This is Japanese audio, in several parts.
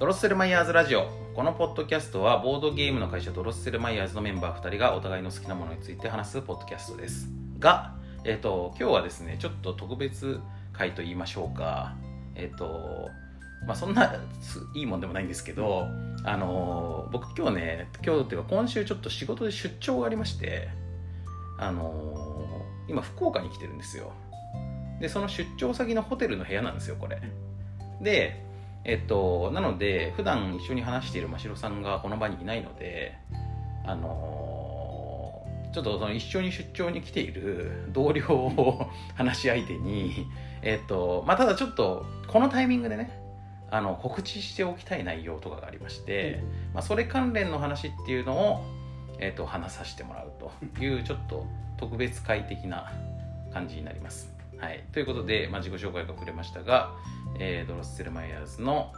ドロッセルマイヤーズラジオ。このポッドキャストはボードゲームの会社ドロッセルマイヤーズのメンバー2人がお互いの好きなものについて話すポッドキャストです。が、えっと今日はですねちょっと特別会と言いましょうか。えっとまあそんないいもんでもないんですけどあの僕今日ね今日っていうか今週ちょっと仕事で出張がありましてあの今福岡に来てるんですよ。でその出張先のホテルの部屋なんですよこれ。でえっとなので普段一緒に話している真城さんがこの場にいないのであのちょっとその一緒に出張に来ている 同僚を話し相手にえっとまあただちょっとこのタイミングでねあの告知しておきたい内容とかがありまして、まあ、それ関連の話っていうのを、えっと話させてもらうというちょっと特別会的な感じになります。はい、ということで、まあ、自己紹介が遅れましたが、えードロッセルマイヤーズの、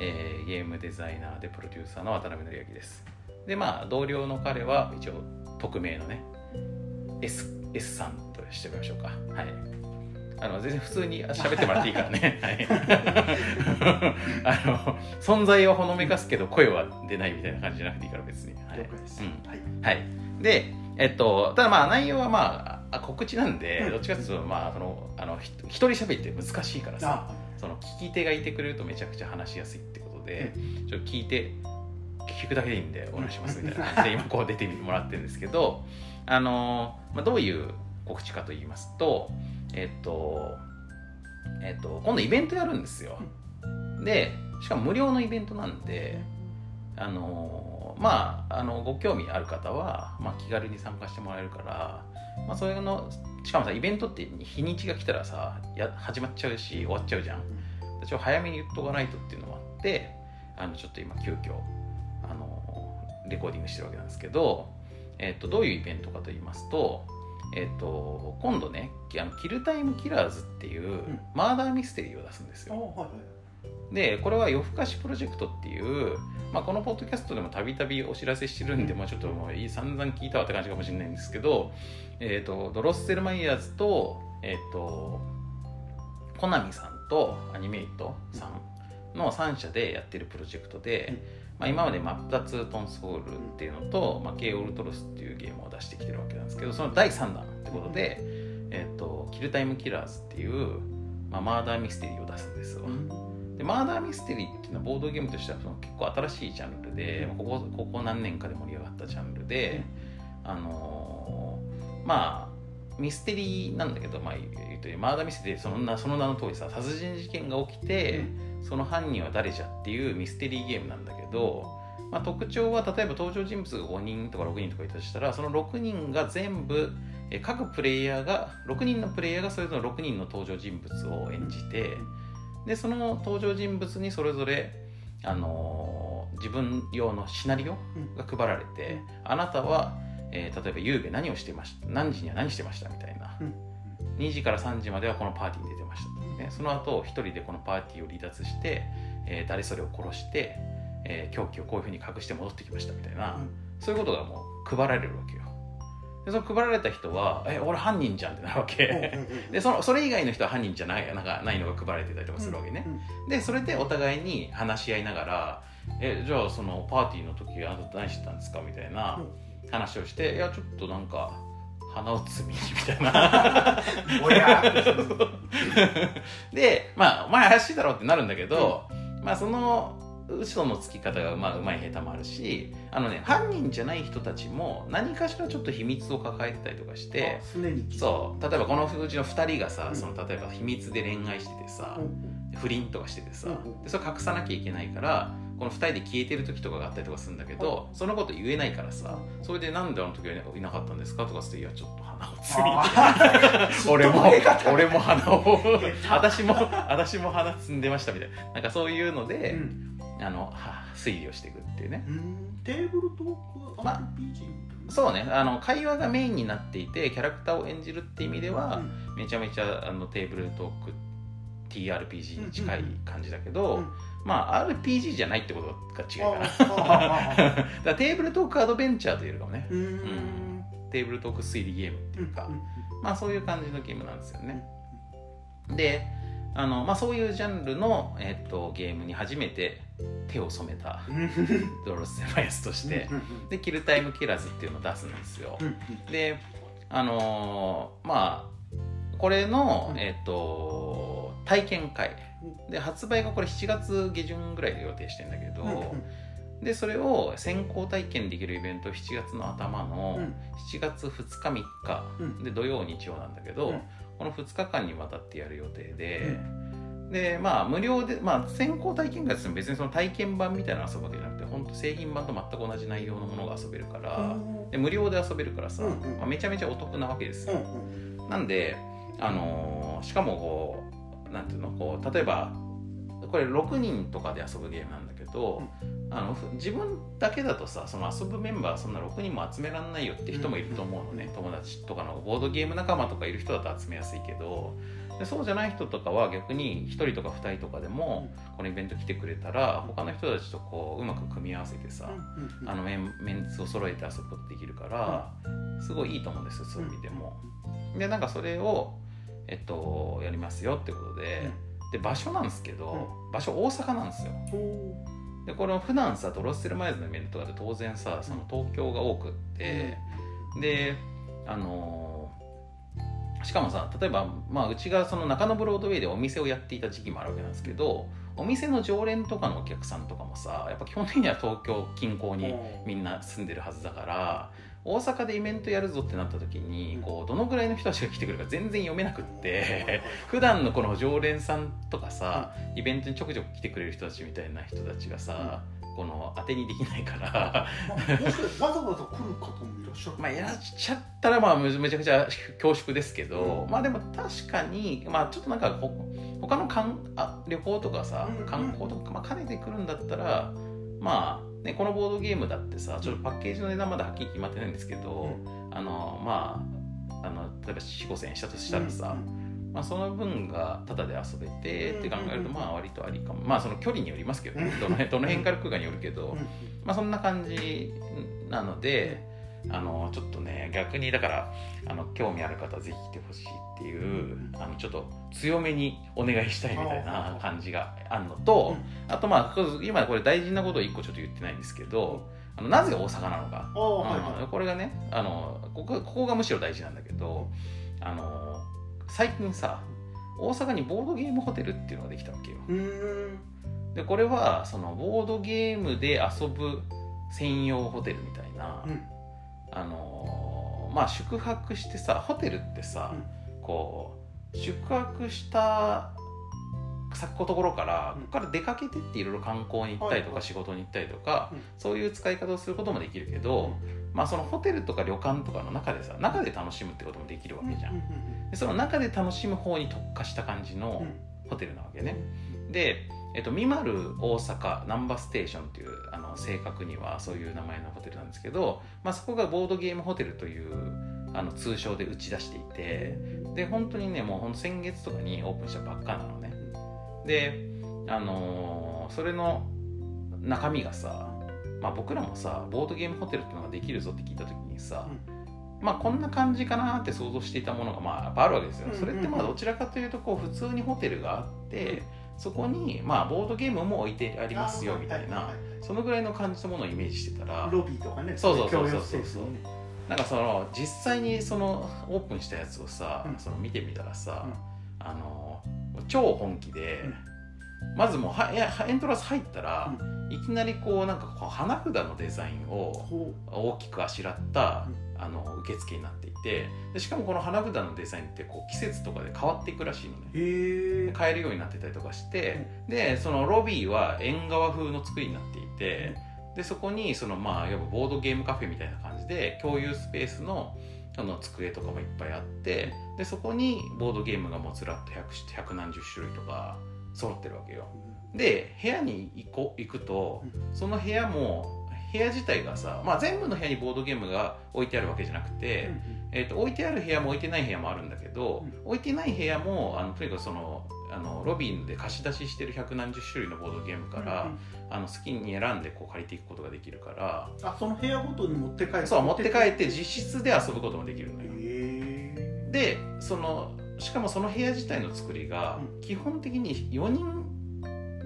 えーゲームデザイナーでプロデューサーの渡辺則明です。で、まあ、同僚の彼は一応、匿名のね、S, S さんとしてみましょうか。はい。あの全然普通に喋ってもらっていいからね。はい。あの、存在をほのめかすけど声は出ないみたいな感じじゃなくていいから別に。はいはい。はい。で、えっと、ただまあ内容はまあ、あ告知なんで、うんどっちかというと、まあ、その、あの、ひ一人喋りって難しいからさ、あ、その聞き手がいてくれるとめちゃくちゃ話しやすいってことで、ちょっと聞いて、聞くだけでいいんでお願いしますみたいな。感 じで今こう出てもらってるんですけど、あの、まあ、どういう告知かと言いますと、えっと、えっと、今度イベントやるんですよ。で、しかも無料のイベントなんで、あのまああのご興味ある方は、まあ、気軽に参加してもらえるから、まあ、そういうのしかもさイベントって日にちが来たらさや始まっちゃうし終わっちゃうじゃんちょっと早めに言っとかないとっていうのもあってあのちょっと今急遽あのレコーディングしてるわけなんですけど、えっとどういうイベントかと言いますと,、えっと今度ねあのキルタイムキラーズっていうんマーダーミステリーを出すんですあ、よ。はいはい。でこれは夜更かしプロジェクトっていう、まあ、このポッドキャストでもたびたびお知らせしてるんで、まあ、ちょっともういい散々聞いたわって感じかもしれないんですけど、えー、とドロッセルマイヤーズと,、えー、とコナミさんとアニメイトさんの3社でやってるプロジェクトで、まあ、今までマップタツートンソウルっていうのと、まあ、K オルトロスっていうゲームを出してきてるわけなんですけどその第3弾ってことで、えー、とキルタイムキラーズっていう、まあ、マーダーミステリーを出すんですよ。でマーダーミステリーっていうのはボードゲームとしてはその結構新しいジャンルでここここ何年かで盛り上がったジャンルで、あのーまあミステリーなんだけど、まあ、言うとマーダーミステリーその名その名の通りさ殺人事件が起きて、その犯人は誰じゃっていうミステリーゲームなんだけど、まあ、特徴は例えば登場人物が5人とか6人とかいたとしたらその6人が全部え各プレイヤーが6人のプレイヤーがそれぞれ6人の登場人物を演じてでその登場人物にそれぞれ、あのー自分用のシナリオが配られて、あなたは、えー例えば夕べ何をしてました何時には何してましたみたいな、うん。2時から3時まではこのパーティーに出てました。と、ね、その後一人でこのパーティーを離脱して、えー誰それを殺して、えー凶器をこういうふうに隠して戻ってきましたみたいな、そういうことがもう配られるわけよでその配られた人は「え俺犯人じゃん」ってなるわけ、でそのそれ以外の人は犯人じゃないなんかないのが配られてたりとかするわけね、でそれでお互いに話し合いながら「えじゃあそのパーティーの時あなた何してたんですか?」みたいな話をして「いやちょっとなんか鼻をつみ」みたいな。おや。でまあお前怪しいだろうってなるんだけど、まあその嘘のつき方がまあうまい下手もあるしあのね犯人じゃない人たちも何かしらちょっと秘密を抱えてたりとかして常に。そう。例えばこのうちの2人がさ、うん。その例えば秘密で恋愛しててさ、うん。不倫とかしててさ、うんでそれ隠さなきゃいけないからこの2人で消えてる時とかがあったりとかするんだけど、そのこと言えないからさそれでなんであの時はいなかったんですか？とかっていやちょっと鼻をつみあー。俺も俺も鼻を 私も私も鼻つんでましたみたいな。なんかそういうので、うんあのは推理をしていくっていうね。うんテーブルトークま RPG? そうね。あの会話がメインになっていてキャラクターを演じるって意味では、うん。めちゃめちゃあのテーブルトーク TRPG に近い感じだけど、うん。まあ RPG じゃないってことが違いかなああああ。だテーブルトークアドベンチャーと言えるかもね、テーブルトーク推理ゲームっていうか、うんまあそういう感じのゲームなんですよね。であの、まあ、そういうジャンルの、えっとゲームに初めて手を染めたドロス・セマイアスとして。でキルタイム・キラーズっていうのを出すんですよ。であのーまあこれの、うん。えっと体験会。で発売がこれ7月下旬ぐらいで予定してんだけど、でそれを先行体験できるイベント7月の頭の7月2日3日うん。で土曜日曜なんだけど、うん。この2日間にわたってやる予定で、でまあ無料で、まあ、先行体験会です別にその体験版みたいなの遊ぶわけじゃなくて本当製品版と全く同じ内容のものが遊べるから、で無料で遊べるからさ、うんうん。まあ、めちゃめちゃお得なわけですよ、なんで、あのーしかもこうなんていうのこう例えばこれ6人とかで遊ぶゲームなんだけど、あのふ自分だけだとさその遊ぶメンバーそんな6人も集めらんないよって人もいると思うのね、友達とかのボードゲーム仲間とかいる人だと集めやすいけどでそうじゃない人とかは逆に1人とか2人とかでもこのイベント来てくれたら他の人たちとこううまく組み合わせてさ、あのメンメンツを揃えて遊ぶことできるから、すごいいいと思うんですよそういう意味でも。でなんかそれを、えっと、やりますよってことで,、で場所なんですけど、場所大阪なんですよ。でこれ普段さドロッセルマイズのイベントとかで当然さその東京が多くって、であのーしかもさ例えば、まあ、うちがその中野ブロードウェイでお店をやっていた時期もあるわけなんですけどお店の常連とかのお客さんとかもさやっぱ基本的には東京近郊にみんな住んでるはずだから大阪でイベントやるぞってなった時にこうどのぐらいの人たちが来てくるか全然読めなくって普段のこの常連さんとかさイベントにちょくちょく来てくれる人たちみたいな人たちがさこの当てにできないから。もしわざわざ来る方もいらっしゃる。まあやっちゃったらまあめめちゃくちゃ恐縮ですけど、うん。まあでも確かにまあちょっとなんかほ他のかんあ旅行とかさうん観光とか、まあ、兼ねてくるんだったらまあねこのボードゲームだってさちょっとパッケージの値段まだはっきり決まってないんですけど、あのまああの例えば4 5千円したとしたらさ、まあ、その分がタダで遊べてって考えるとまあ割とありかも。まあその距離によりますけどね。どの辺どの辺から来るかによるけど、まあそんな感じなのであのちょっとね逆にだからあの興味ある方はぜひ来てほしいっていうあのちょっと強めにお願いしたいみたいな感じがあるのとあとまあ今これ大事なことを1個ちょっと言ってないんですけどあのなぜ大阪なのか。これがねあのここここがむしろ大事なんだけどあの最近さ大阪にボードゲームホテルっていうのができたわけよ。でこれはそのボードゲームで遊ぶ専用ホテルみたいな、うん。あのまあ宿泊してさホテルってさ、こう宿泊したさところからうん。ここから出かけてっていろいろ観光に行ったりとかはい仕事に行ったりとか、うん。そういう使い方をすることもできるけど、まあそのホテルとか旅館とかの中でさ中で楽しむってこともできるわけじゃん、でその中で楽しむ方に特化した感じのホテルなわけね、で、えっと、ミマル大阪ナンバーステーションっていうあの正確にはそういう名前のホテルなんですけど、まあ、そこがボードゲームホテルというあの通称で打ち出していてで本当にねもうほんと先月とかにオープンしたばっかなのね。であのーそれの中身がさ、まあ、僕らもさボードゲームホテルっていうのができるぞって聞いた時にさ、まあこんな感じかなって想像していたものがまあやっぱあるわけですよ。それってまあどちらかというとこう普通にホテルがあってそこにまあボードゲームも置いてありますよみたいなそのぐらいの感じのものをイメージしてたらロビーとかねそうそうそうそう共用スペースにね。なんかその実際にそのオープンしたやつをさうん。その見てみたらさうん。あの超本気でまずもうはいやエントランス入ったらいきなりこうなんかこう花札のデザインをほ大きくあしらったあの受付になっていてでしかもこの花札のデザインってこう季節とかで変わっていくらしいのね。変え。るようになってたりとかしてでそのロビーは縁側風の作りになっていてでそこにそのまあいわばボードゲームカフェみたいな感じで共有スペースのあの机とかもいっぱいあってでそこにボードゲームがもうずらっと百百何十種類とか揃ってるわけよ。で部屋に行こ行くとその部屋も部屋自体がさ、まあ、全部の部屋にボードゲームが置いてあるわけじゃなくて、えー、と置いてある部屋も置いてない部屋もあるんだけど、置いてない部屋もあのとにかくそのあのロビーで貸し出ししてる百何十種類のボードゲームから、あの好きに選んでこう借りていくことができるからあその部屋ごとに持って帰ってそう持って帰って実質で遊ぶこともできるのよ。でそのしかもその部屋自体の作りがうん。基本的に4人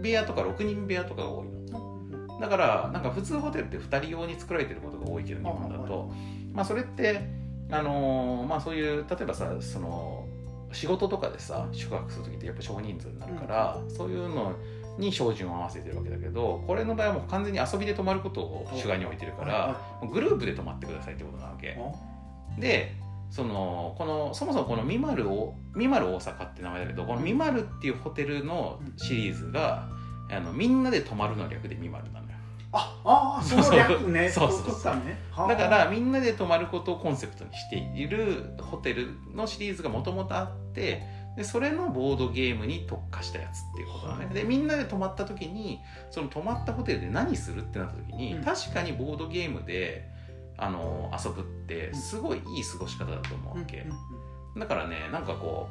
部屋とか6人部屋とかが多いの。だからなんか普通ホテルって2人用に作られてることが多いけど日本だと。まあそれってあのーまあそういう例えばさその仕事とかでさ宿泊する時ってやっぱ少人数になるから、そういうのに照準を合わせてるわけだけどこれの場合はもう完全に遊びで泊まることを主眼に置いてるから、グループで泊まってくださいってことなわけ。でそのこのそもそもこのミマルをミマル大阪って名前だけどこのミマルっていうホテルのシリーズが、あのみんなで泊まるの略でミマルなのよ。あああその略ね。そうそうそう。ね。はあ。だからみんなで泊まることをコンセプトにしているホテルのシリーズがもともとあってでそれのボードゲームに特化したやつっていうことだね。でみんなで泊まった時にその泊まったホテルで何するってなった時に、うん。確かにボードゲームであの遊ぶってすごいいい過ごし方だと思うわけ、だからねなんかこ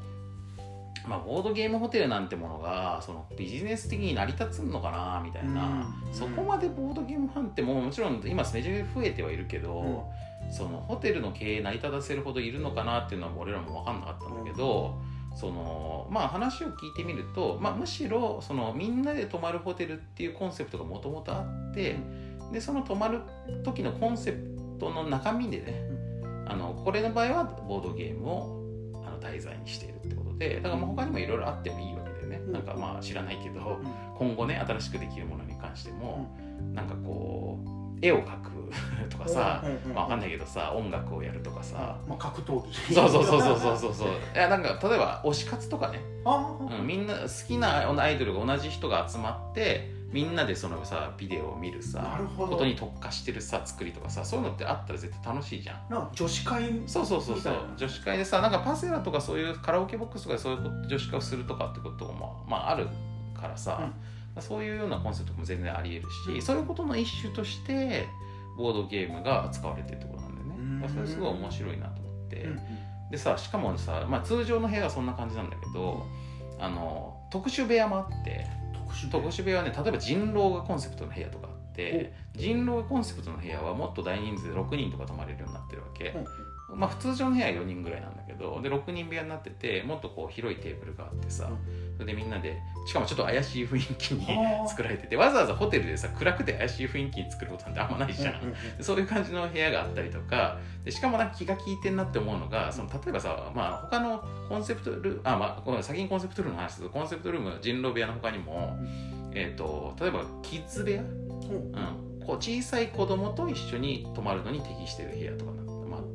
う、まあ、ボードゲームホテルなんてものがそのビジネス的に成り立つのかなみたいな、うん。そこまでボードゲームファンってもうもちろん今めちゃめちゃ増えてはいるけど、そのホテルの経営成り立たせるほどいるのかなっていうのは俺らも分かんなかったんだけど、そのまあ話を聞いてみると、まあ、むしろそのみんなで泊まるホテルっていうコンセプトがもともとあって、でその泊まる時のコンセプトの中身でね、あのこれの場合はボードゲームをあの題材にしているってことでだからまあ他にもいろいろあってもいいわけだよね、うん。なんかまあ知らないけど、うん。今後ね新しくできるものに関しても、なんかこう絵を描く とかさ、まあ、わかんないけどさ音楽をやるとかさ、まあ格闘技。そうそうそうそうそうそう。そ ういやなんか例えば推し活とかね、あうん、みんな好きなアイドルが同じ人が集まってみんなでそのさビデオを見るなさるほど。ことに特化してるさ作りとかさそういうのってあったら絶対楽しいじゃん。なんか女子会？そうそうそうそう。女子会でさなんかパセラとかそういうカラオケボックスとかでそういう女子会をするとかってことも、まあ、あるからさ、そういうようなコンセプトも全然ありえるし、うん。そういうことの一種としてボードゲームが使われてるってことなんだよね、うん。それすごい面白いなと思って、うん。でさしかもさ、まあ、通常の部屋はそんな感じなんだけどあの特殊部屋もあって特殊部屋。はね例えば人狼がコンセプトの部屋とかあって人狼がコンセプトの部屋はもっと大人数で6人とか泊まれるようになってるわけ、まあ普通常の部屋は4人ぐらいなんだけどで6人部屋になっててもっとこう広いテーブルがあってさ、それでみんなでしかもちょっと怪しい雰囲気にはあ作られててわざわざホテルでさ暗くて怪しい雰囲気に作ることなんてあんまないじゃん、そういう感じの部屋があったりとかでしかもなんか気が利いてんなって思うのがその例えばさ、まあ、他のコンセプトルあ、まあ、先にコンセプトルームの話するとコンセプトルーム人狼部屋の他にも、えー、と例えばキッズ部屋、うん、こう小さい子供と一緒に泊まるのに適してる部屋とか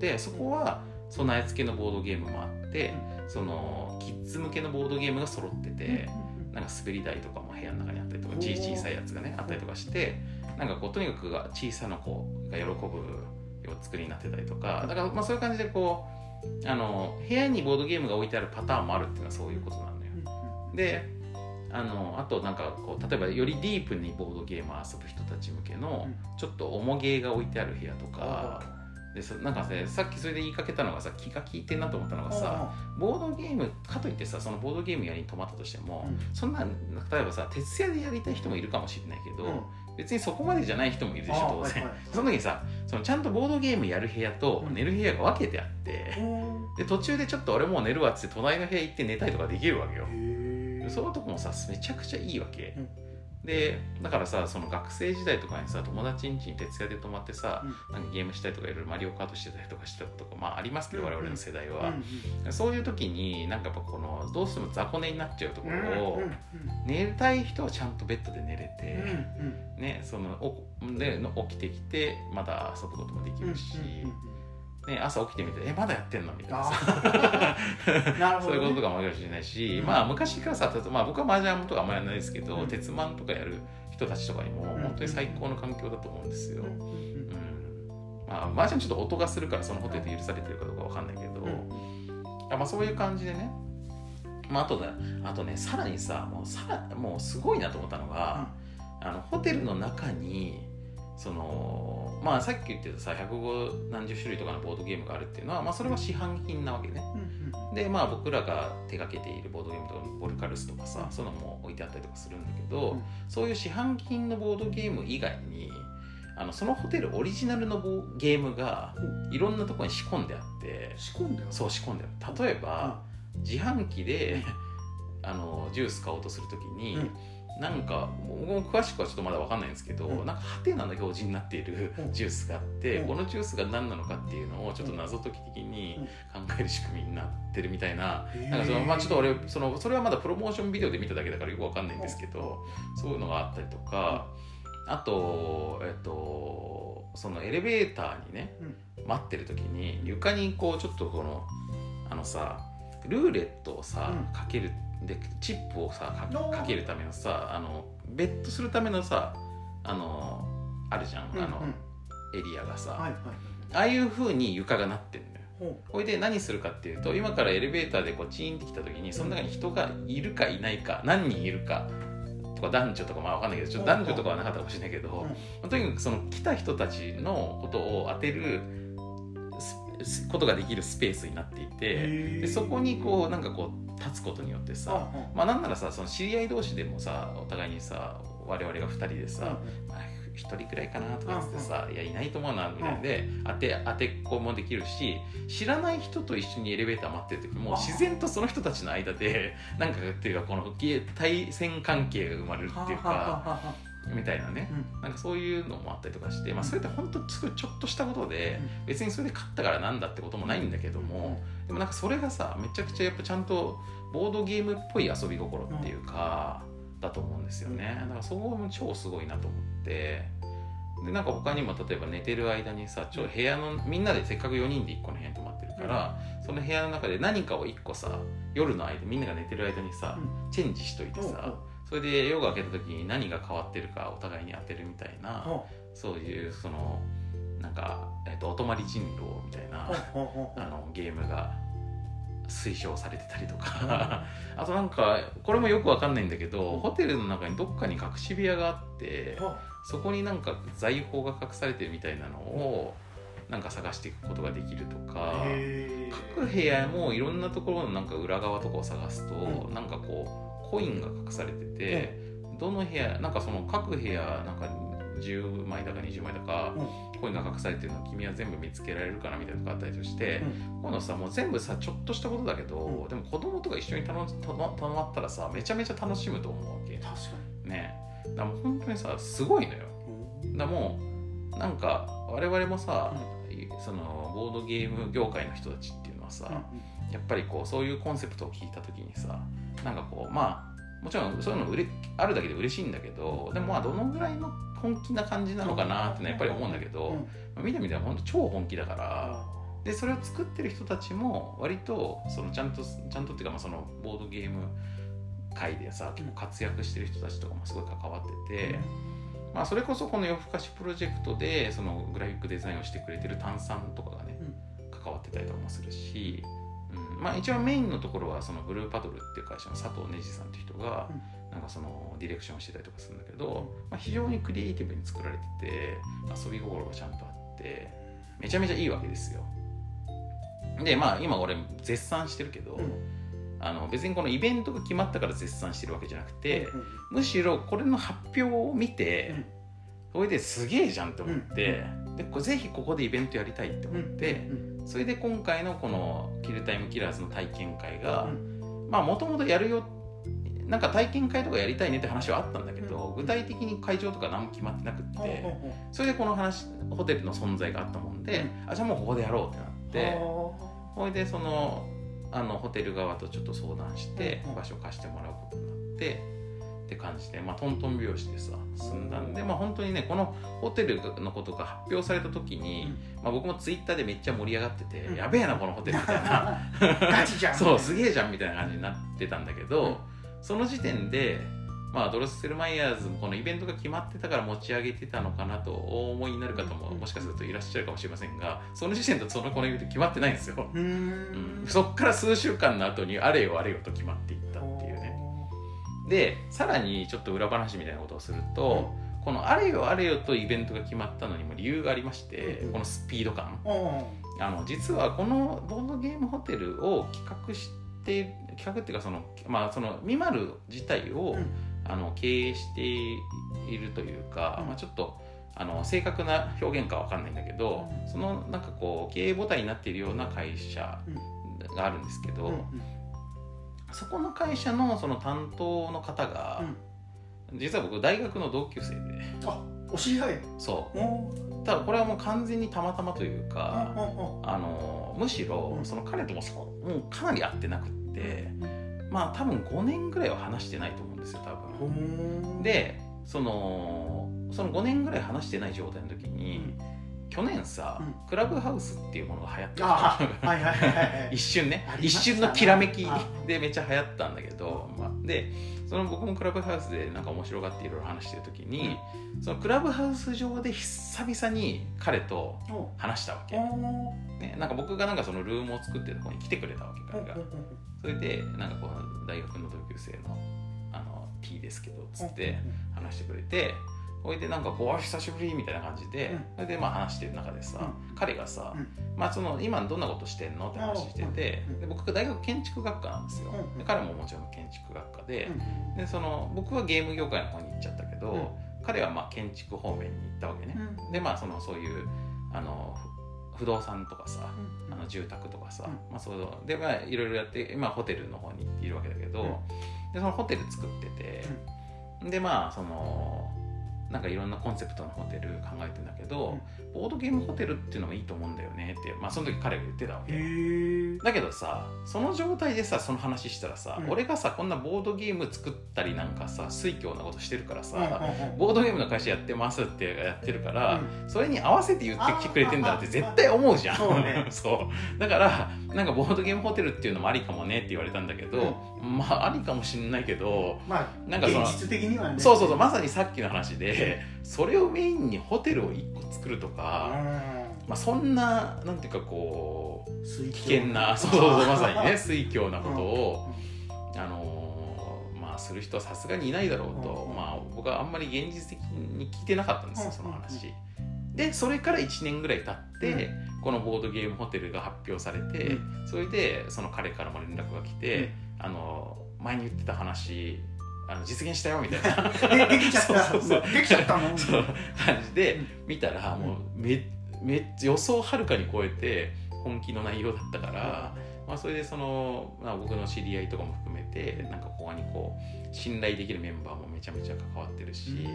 てそこは備え付けのボードゲームもあってそのキッズ向けのボードゲームが揃ってて。なんか滑り台とかも部屋の中にあったりとか小さいやつがねあったりとかしてなんかこうとにかくが小さな子が喜ぶお作りになってたりとかだからまあそういう感じでこうあの部屋にボードゲームが置いてあるパターンもあるっていうのはそういうことなのよ。であのあとなんかこう例えばよりディープにボードゲームを遊ぶ人たち向けのちょっと重ゲーが置いてある部屋とかでそなんかねさっきそれで言いかけたのがさ気が利いてんなと思ったのがさボードゲームかといってさそのボードゲームやりに泊まったとしても、そんな例えばさ徹夜でやりたい人もいるかもしれないけど、別にそこまでじゃない人もいるでしょ当然、その時にさそのちゃんとボードゲームやる部屋と寝る部屋が分けてあって、で途中でちょっと俺もう寝るわっつって隣の部屋行って寝たりとかできるわけよ、そういうとこもさめちゃくちゃいいわけ、うんでだからさその学生時代とかにさ友達ん家に徹夜で泊まってさ、なんかゲームしたりとかいろいろマリオカートしてたりとかしてたとかまあありますけど、うん我々の世代は、そういう時になんかやっぱこのどうしても雑魚寝になっちゃうところを、寝たい人はちゃんとベッドで寝れて、ね、そのおでの起きてきてまだ遊ぶこともできるし、ね、朝起きてみて「えまだやってんの?」みたいな。さ そういうこととかもあるかもしれないし、うん。まあ昔からさ、まあ、僕は麻雀とかあんまりやらないですけど、うん。鉄マンとかやる人たちとかにもうん。本当に最高の環境だと思うんですよ。うん。まあ、麻雀ちょっと音がするからそのホテルで許されてるかどうかわかんないけど、あまあ、そういう感じでね、まあ、あとだあとねさらにさもうさらもうすごいなと思ったのが、あのホテルの中にそのまあさっき言ってたさ105何十種類とかのボードゲームがあるっていうのは、まあ、それは市販品なわけね。でまあ僕らが手掛けているボードゲームとかボルカルスとかさそういうのも置いてあったりとかするんだけど、うん。そういう市販品のボードゲーム以外にあのそのホテルオリジナルのボーゲームがいろんなところに仕込んであって仕込んだよそう仕込んで例えば、自販機であのジュース買おうとするときに、うんなんか僕も詳しくはちょっとまだ分かんないんですけど、うん。なんかハテナの表示になっているうん。ジュースがあって、うん。このジュースが何なのかっていうのをちょっと謎解き的に考える仕組みになってるみたいな。へー。なんかそのまあ、ちょっと俺そのそれはまだプロモーションビデオで見ただけだからよくわかんないんですけどそういうのがあったりとかあとえっとそのエレベーターにね待ってる時に床にこうちょっとこのあのさルーレットをさうん。かけるでチップをさかけるためのさあのベットするためのさあのあるじゃん、うんあのうん。エリアがさ、はいはい。ああいう風に床がなってるのよ。ほこれで何するかっていうと今からエレベーターでこうチーンってきた時にその中に人がいるかいないか何人いるかとか男女とかまあ分かんないけどちょっと男女とかはなかったかもしれないけど、とにかくその来た人たちのことを当てることができるスペースになっていてでそこにこうなんかこう立つことによってさまあなんならさその知り合い同士でもさお互いにさ我々が2人でさ、まあ、1人くらいかなとかっつってさ、いやいないと思うなみたいなんで、当て当てっこもできるし知らない人と一緒にエレベーター待ってる時もあ自然とその人たちの間でなんかっていうかこの対戦関係が生まれるっていうかみたいなね。なんかそういうのもあったりとかして、まあ、それって本当すごいちょっとしたことで別にそれで勝ったからなんだってこともないんだけどもでもなんかそれがさめちゃくちゃやっぱちゃんとボードゲームっぽい遊び心っていうか、だと思うんですよね。だからそこも超すごいなと思って。でなんか他にも例えば寝てる間にさちょ部屋のみんなでせっかく4人で1個の部屋に泊まってるから、その部屋の中で何かを1個さ夜の間みんなが寝てる間にさ、チェンジしといてさ、それで夜が明けた時に何が変わってるかお互いに当てるみたいな、そういうそのなんか、えっとお泊まり人狼みたいな、あのゲームが推奨されてたりとか。あとなんかこれもよくわかんないんだけどホテルの中にどっかに隠し部屋があってそこになんか財宝が隠されてるみたいなのをなんか探していくことができるとか各部屋もいろんなところのなんか裏側とかを探すと、うん。なんかこうコインが隠されてて、どの部屋なんかその各部屋なんか10枚だか20枚だか、コインが隠されてるのを君は全部見つけられるかなみたいなのがあったりとして、今度さもう全部さちょっとしたことだけど、うん。でも子供とか一緒に頼ん頼頼まったらさめちゃめちゃ楽しむと思うわけ。確かね。だからもう本当にさすごいのよ。にだからもうなんか我々もさ、そのボードゲーム業界の人たちっていうのはさ、やっぱりこうそういうコンセプトを聞いた時にさなんかこうまあもちろんそういうのうれあるだけで嬉しいんだけどでもまあどのぐらいの本気な感じなのかなってのはやっぱり思うんだけど、まあ見てみたら本当超本気だからでそれを作ってる人たちも割とそのちゃんとちゃんとっていうかまあそのボードゲーム界でさ結構活躍してる人たちとかもすごい関わってて、まあ、それこそこの夜更かしプロジェクトでそのグラフィックデザインをしてくれてる炭酸とかがね、関わってたりとかもするし、うん。まあ、一番メインのところはそのブルーパドルっていう会社の佐藤ねじさんっていう人がうん。なんかそのディレクションをしてたりとかするんだけど、まあ、非常にクリエイティブに作られてて遊び心がちゃんとあってめちゃめちゃいいわけですよ。でまあ今俺絶賛してるけど、あの別にこのイベントが決まったから絶賛してるわけじゃなくて、むしろこれの発表を見て、それですげえじゃんって思って、でこれぜひここでイベントやりたいって思って、それで今回のこの「キルタイムキラーズ」の体験会が、まあもともとやるよなんか体験会とかやりたいねって話はあったんだけど、うん。具体的に会場とか何も決まってなくって、それでこの話ホテルの存在があったもんで、あじゃあもうここでやろうってなって、それでそのあのホテル側とちょっと相談してうん。場所貸してもらうことになってって感じで、まあ、トントン拍子でさ進んだんで、まあ、本当にねこのホテルのことが発表された時に、まあ、僕もツイッターでめっちゃ盛り上がってて、うん。やべえなこのホテルみたいな。ガチじゃん。そうすげえじゃんみたいな感じになってたんだけど、うん。その時点で、まあ、ドロッセルマイヤーズもこのイベントが決まってたから持ち上げてたのかなとお思いになる方もうん。もしかするといらっしゃるかもしれませんがその時点でそのこのイベント決まってないんですよ。うんん。そっから数週間の後にあれよあれよと決まっていったでさらにちょっと裏話みたいなことをすると、このあれよあれよとイベントが決まったのにも理由がありまして、うんこのスピード感。うんあの実はこのボードゲームホテルを企画して企画っていうかそのまあそのミマル自体を、うん。あの経営しているというか、うん。まあ、ちょっとあの正確な表現かわかんないんだけど、うん。そのなんかこう経営母体になっているような会社うん。があるんですけど、うんそこの会社のその担当の方が、実は僕大学の同級生で。あお知り合い。そおうただこれはもう完全にたまたまというか、ああのむしろうん。その彼ともそもうかなり会ってなくってまあ多分5年ぐらいは話してないと思うんですよ多分。でそのその5年ぐらい話してない状態の時に、去年さ、うん。クラブハウスっていうものが流行った。あじゃんはいはいはいはい。一瞬ね。ありましたね。一瞬のきらめきあ。でめっちゃ流行ったんだけど、まあ、でその僕もクラブハウスでなんか面白がっていろいろ話してる時に、そのクラブハウス上で久々に彼とお。話したわけ、おね、なんか僕がなんかそのルームを作ってるところに来てくれたわけ彼が。それでなんかこう大学の同級生のあの T ですけどつって話してくれてほいでなんかこうあ久しぶりみたいな感じで、うん。それでまあ話してる中でさ、う彼がさ、うん。まあその今どんなことしてんのって話してて、うん。で僕大学建築学科なんですよ、うん。で彼ももちろん建築学科で,、うん。でその僕はゲーム業界の方に行っちゃったけど、彼はまあ建築方面に行ったわけね、うん。でまあそのそういうあのふ不動産とかさ、あの住宅とかさ、うん。まあ、そうでまあいろいろやって今ホテルの方にいるわけだけど、うん。でそのホテル作ってて、でまあそのなんかいろんなコンセプトのホテル考えてんだけど、ボードゲームホテルっていうのもいいと思うんだよねって、まあ、その時彼が言ってたわけ、だけどさその状態でさその話したらさ、うん。俺がさこんなボードゲーム作ったりなんかさ水教なことしてるからさ、うんボードゲームの会社やってますってやってるから、うそれに合わせて言ってきてくれてんだって絶対思うじゃん。そうね。そう。だからなんかボードゲームホテルっていうのもありかもねって言われたんだけど、まあありかもしんないけどまあなんかその現実的にはね。そうそうそうまさにさっきの話でそれをメインにホテルを1個作るとか、まあ、そんななんていうかこう危危険な そうそうまさにね水教なことを、あのーまあする人はさすがにいないだろうと、うん。まあ僕はあんまり現実的に聞いてなかったんですようん。その話。でそれから1年ぐらい経って、このボードゲームホテルが発表されて、それでその彼からも連絡が来て、あの前に言ってた話あの実現したよみたいな。でできちゃった。そうそうできちゃったのそう感じでうん見たらもうめめっちゃ予想をはるかに超えて本気の内容だったから、まあ、それでその、まあ、僕の知り合いとかも含めてなんか他にこう信頼できるメンバーもめちゃめちゃ関わってるし、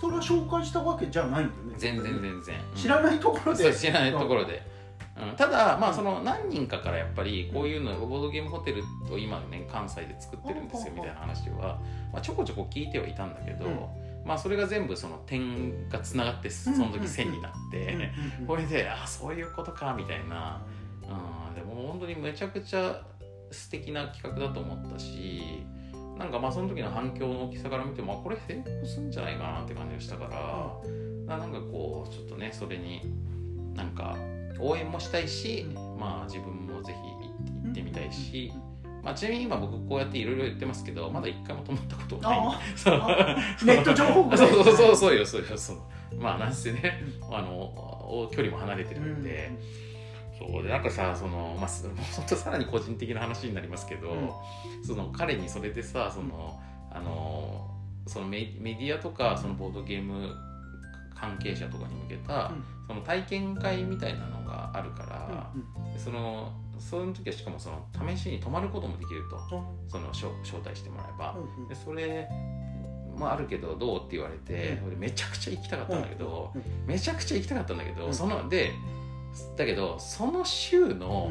それは紹介したわけじゃないんだよね全然全然、うん知らないところで知らないところで、うん、ただまあその何人かからやっぱりこういうのボードゲームホテルを今ね関西で作ってるんですよみたいな話は、まあ、ちょこちょこ聞いてはいたんだけど、うん。まあそれが全部その点がつながってその時線になって、これであそういうことかみたいな、うん、でも本当にめちゃくちゃ素敵な企画だと思ったしなんかまあその時の反響の大きさから見てもあこれ成功するんじゃないかなって感じがしたから、ななんかこうちょっとねそれになんか応援もしたいし、まあ自分もぜひ行ってみたいし、まあ、ちなみに今僕こうやっていろいろ言ってますけどまだ一回も泊まったことない ネット情報そうそうそうそうよそうよそう。まあなんせねあのお距離も離れてるんで、そうでなんかさそのまあす 本当さらに個人的な話になりますけど、うん。その彼にそれでさそのあのそのメメディアとかそのボードゲーム関係者とかに向けた、うんその体験会みたいなのがあるから、でそのその時はしかもその試しに泊まることもできると。その招招待してもらえば、でそれまああるけどどうって言われて、俺めちゃくちゃ行きたかったんだけど、めちゃくちゃ行きたかったんだけど、うん。そのでだけどその週の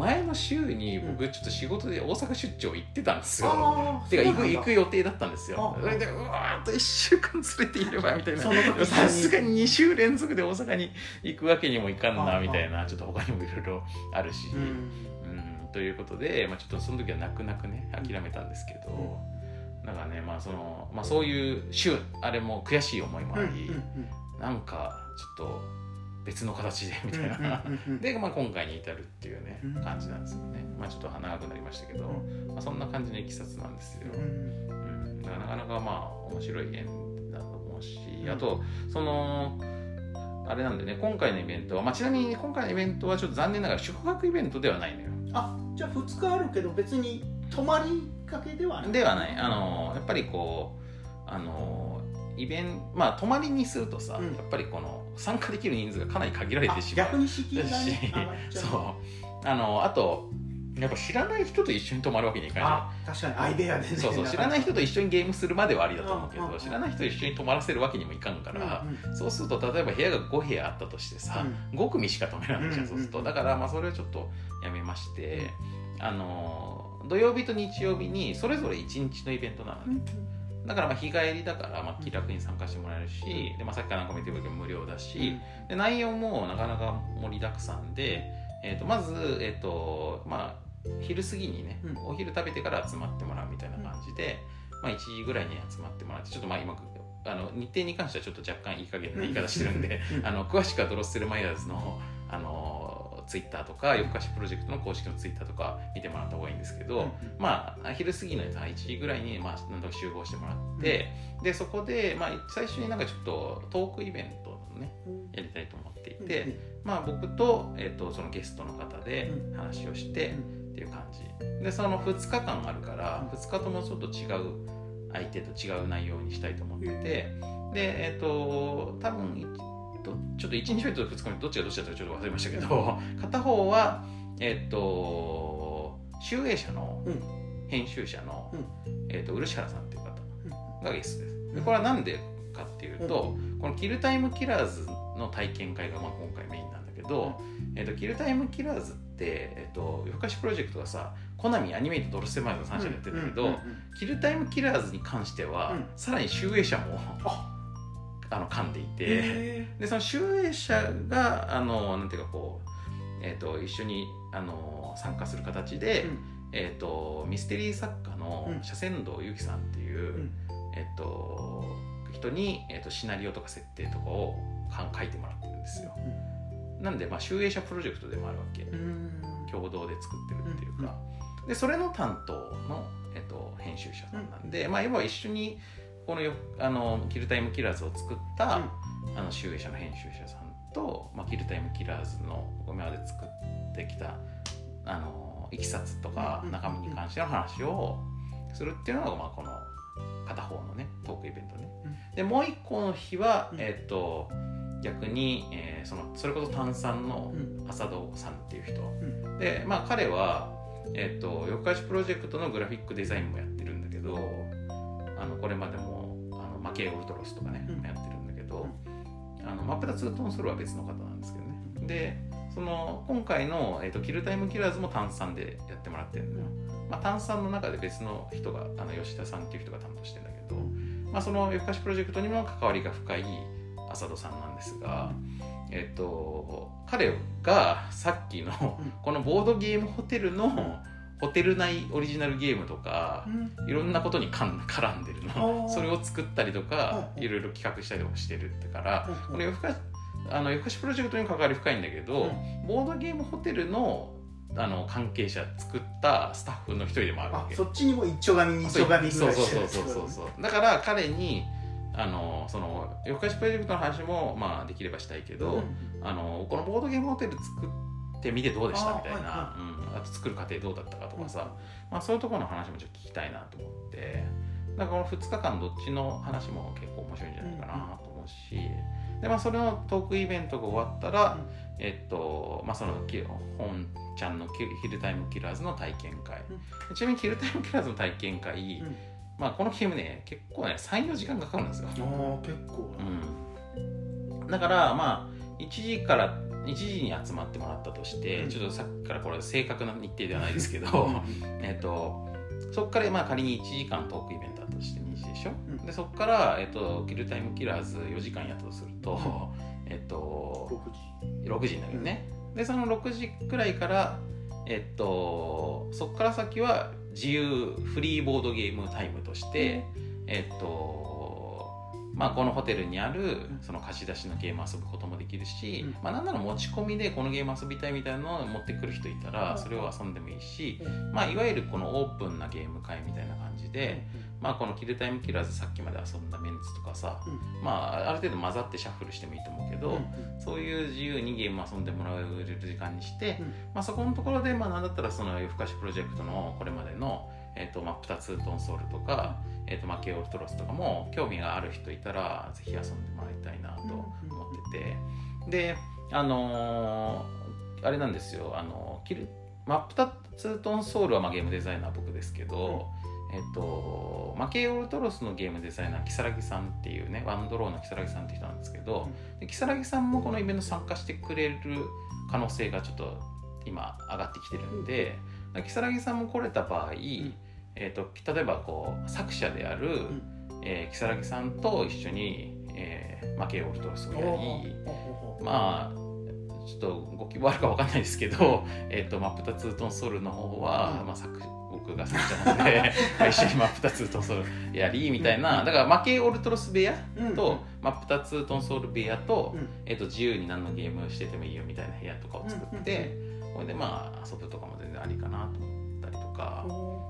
前の週に僕ちょっと仕事で大阪出張行ってたんですよ。てか行く行く予定だったんですよ。あそれでうわーっと1週間連れていればみたいな。さすがに2週連続で大阪に行くわけにもいかんなあみたいな。ちょっと他にもいろいろあるし、うん。うん。ということで、まあ、ちょっとその時は泣く泣くね諦めたんですけど、だからね、まあそのまあ、そういう週あれも悔しい思いもあり、なんかちょっと別の形でみたいな、で、まあ、今回に至るっていうねうん。感じなんですよね、まあ、ちょっと長くなりましたけど、まあ、そんな感じのいきさつなんですよ、うん、だからなかなかまあ面白い縁だと思うし、うん。あとそのあれなんでね今回のイベントは、まあ、ちなみに今回のイベントはちょっと残念ながら宿泊イベントではないのよ。あじゃあ2日あるけど別に泊まりかけではない？ではない。あのやっぱりこうあのイベントまあ泊まりにするとさ、うん。やっぱりこの参加できる人数がかなり限られてしまう。あ逆にそう。あのあとやっぱ知らない人と一緒に泊まるわけにいかない。あ確かに相部屋でね。そうそう知らない人と一緒にゲームするまではありだと思うけうんうん。うんど知らない人と一緒に泊まらせるわけにもいかんから、うんそうすると例えば部屋が5部屋あったとしてさ、5組しか泊められないじゃん、うんそうすると。だからまあそれをちょっとやめまして、あのー土曜日と日曜日にそれぞれ1日のイベントなのね、うんだからまあ日帰りだからまあ気楽に参加してもらえるし、でまあ、さっきから何個も言ってるけど無料だし、で内容もなかなか盛りだくさんで、えー、とまず、えーとまあ、昼過ぎにね、うん。お昼食べてから集まってもらうみたいな感じで、まあ、1時ぐらいに集まってもらってちょっとまあ今あの日程に関してはちょっと若干いい加減な言い方してるんで、うん。あの詳しくはドロッセルマイヤーズのあのツイッターとか夜更かしプロジェクトの公式のツイッターとか見てもらった方がいいんですけど、まあ昼過ぎの1時ぐらいに、まあ、なんとか集合してもらって、でそこで、まあ、最初になんかちょっとトークイベントをねやりたいと思っていて、まあ、僕と,、えー、とそのゲストの方でう話をしてっていう感じ。でその2日間あるから2日ともちょっと違う相手と違う内容にしたいと思っててでえっ、と多分いとちょっと1日目と2日目どっちがどっちだったかちょっと忘れましたけど片方はえっ、と集英社のうん。編集者の、うん。えー、と漆原さんっていう方うんがゲストです。でうん。これは何でかっていうと、このキルタイムキラーズの体験会がまあ今回メインなんだけど、えー、とキルタイムキラーズって、えー、と夜更かしプロジェクトがさコナミアニメイトドロッセルマイズの3社でやってるんだけど、うんうんうん。キルタイムキラーズに関しては、うん。さらに集英社もああの噛んでいて、へでその集英社があのなんていうかこう、えー、と一緒にあの参加する形で、ーうん。えー、とミステリー作家のうん。斜線道ゆきさんっていう、うん。えっと、人に、えっと、シナリオとか設定とかをか書いてもらってるんですよ。なんで、まあ、集英社プロジェクトでもあるわけ。うん。共同で作ってるっていうか。で、それの担当の、えっと、編集者さんなんで、まあ、今一緒に、このよあのキルタイムキラーズを作った、あの集英社の編集者さんと、まあ、キルタイムキラーズの今まで作ってきたあのいきさつとかうん中身に関しての話をするっていうのが、まあ、この片方のねトークイベントね。でもう一個の日は、うん。えっと逆に、えーそのそれこそ炭酸のうん。浅戸さんっていう人、ん。でまあ彼は、えっと夜更かしプロジェクトのグラフィックデザインもやってるんだけどあのこれまでもあのマケイ・オルトロスとかね、うん。やってるんだけど、あのマップダツートンソルは別の方なんですけどね。でその今回の、えっとキルタイムキラーズも炭酸でやってもらってるのよ、まあ、炭酸の中で別の人があの吉田さんっていう人が担当してるんだけど、まあ、その夜更かしプロジェクトにも関わりが深い浅戸さんなんですが、えっと、彼がさっきのうん。このボードゲームホテルのホテル内オリジナルゲームとかいろんなことにかん 絡んでるの。それを作ったりとかうんいろいろ企画したりとかしてるってからうんこの夜更かしあの夜更かしプロジェクトに関わり深いんだけど、うん。ボードゲームホテルのあの関係者作ったスタッフの一人でもあるわけ。あそっちにも一丁紙に一丁紙ぐそうそうそうそうそうそう。だから彼にあのその夜更かしプロジェクトの話もまあできればしたいけど、あのこのボードゲームホテル作ってみてどうでした？みたいな。あはうん、あと作る過程どうだったかとかさ、まあ、そういうところの話もちょっと聞きたいなと思って。だからこの2日間どっちの話も結構面白いんじゃないかなと思うし、でまあ、それのトークイベントが終わったら、えっとまあ、そのき本ちゃんのキヒルタイムキラーズの体験会、ちなみにヒルタイムキラーズの体験会、うん。まあ、このゲームね結構ね34時間かかるんですよ、ああ結構うん、だからまあ1時から1時に集まってもらったとして、うん。ちょっとさっきからこれ正確な日程ではないですけど、うん。えっとそこからまあ仮に1時間トークイベントだとして2時でしょ、うん。でそこから、えっと、キルタイムキラーズ4時間やったとすると、えっと6時。6時になるよね、でその6時くらいからえっとそこから先は自由フリーボードゲームタイムとして、えっとまあこのホテルにあるその貸し出しのゲーム遊ぶこともできるし、うん。まあなんなら持ち込みでこのゲーム遊びたいみたいなのを持ってくる人いたらうん。それを遊んでもいいし、うん。まあいわゆるこのオープンなゲーム会みたいな感じで、まあこのキルタイムキラーズさっきまで遊んだメンツとかさ、うん。まあある程度混ざってシャッフルしてもいいと思うけど、うん。そういう自由にゲーム遊んでもらえる時間にして、うん。まあ、そこのところで、まあ、なんだったらその夜更かしプロジェクトのこれまでの、えー、とマップタツートンソールとか、えー、とマケオルトロスとかも興味がある人いたらぜひ遊んでもらいたいなと思ってて、であのーあれなんですよ。あのキルマップタツートンソウルはまあゲームデザイナー僕ですけど、えっと、マケイオルトロスのゲームデザイナー、如月さんっていうね、ワンドローの如月さんって人なんですけど、で如月さんもこのイベント参加してくれる可能性がちょっと今上がってきてるんで、如月さんも来れた場合、えっと、例えばこう作者である、ん。えー、如月さんと一緒に、えー、マケイオルトロスをやり、まあちょっとご希望あるかわかんないですけど、えっと、マップタツートンソウルの方は、うん。まあ、作僕が作者なので 一緒にマップタツートンソウルやりみたいな。だからマケイオルトロス部屋うん。と、マップタツートンソウル部屋と,、うん。えっと自由に何のゲームしててもいいよみたいな部屋とかを作って、これでまあ遊ぶとかもありかなと思ったりとか。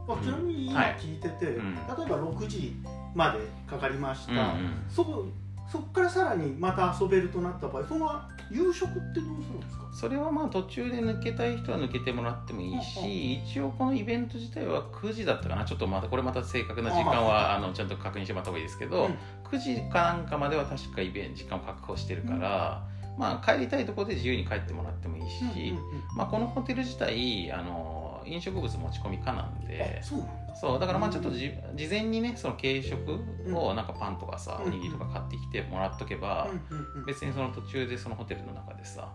あちなみに今聞いてて、うん。例えば6時までかかりました、うんうん。そこそこからさらにまた遊べるとなった場合その夕食ってどうするんですか？それはまあ途中で抜けたい人は抜けてもらってもいいし、一応このイベント自体は9時だったかな。ちょっとまたこれまた正確な時間はあのちゃんと確認してもらった方がいいですけど、うん。9時かなんかまでは確かイベント時間を確保してるから、まあ帰りたいところで自由に帰ってもらってもいいし、うんうんうん。まあ、このホテル自体あの飲食物持ち込み可なんで。あそうだ。そうだからまあちょっとじ事前にねその軽食をなんかパンとかさ、うんおにぎりとか買ってきてもらっとけば、うんうんうん別にその途中でそのホテルの中でさ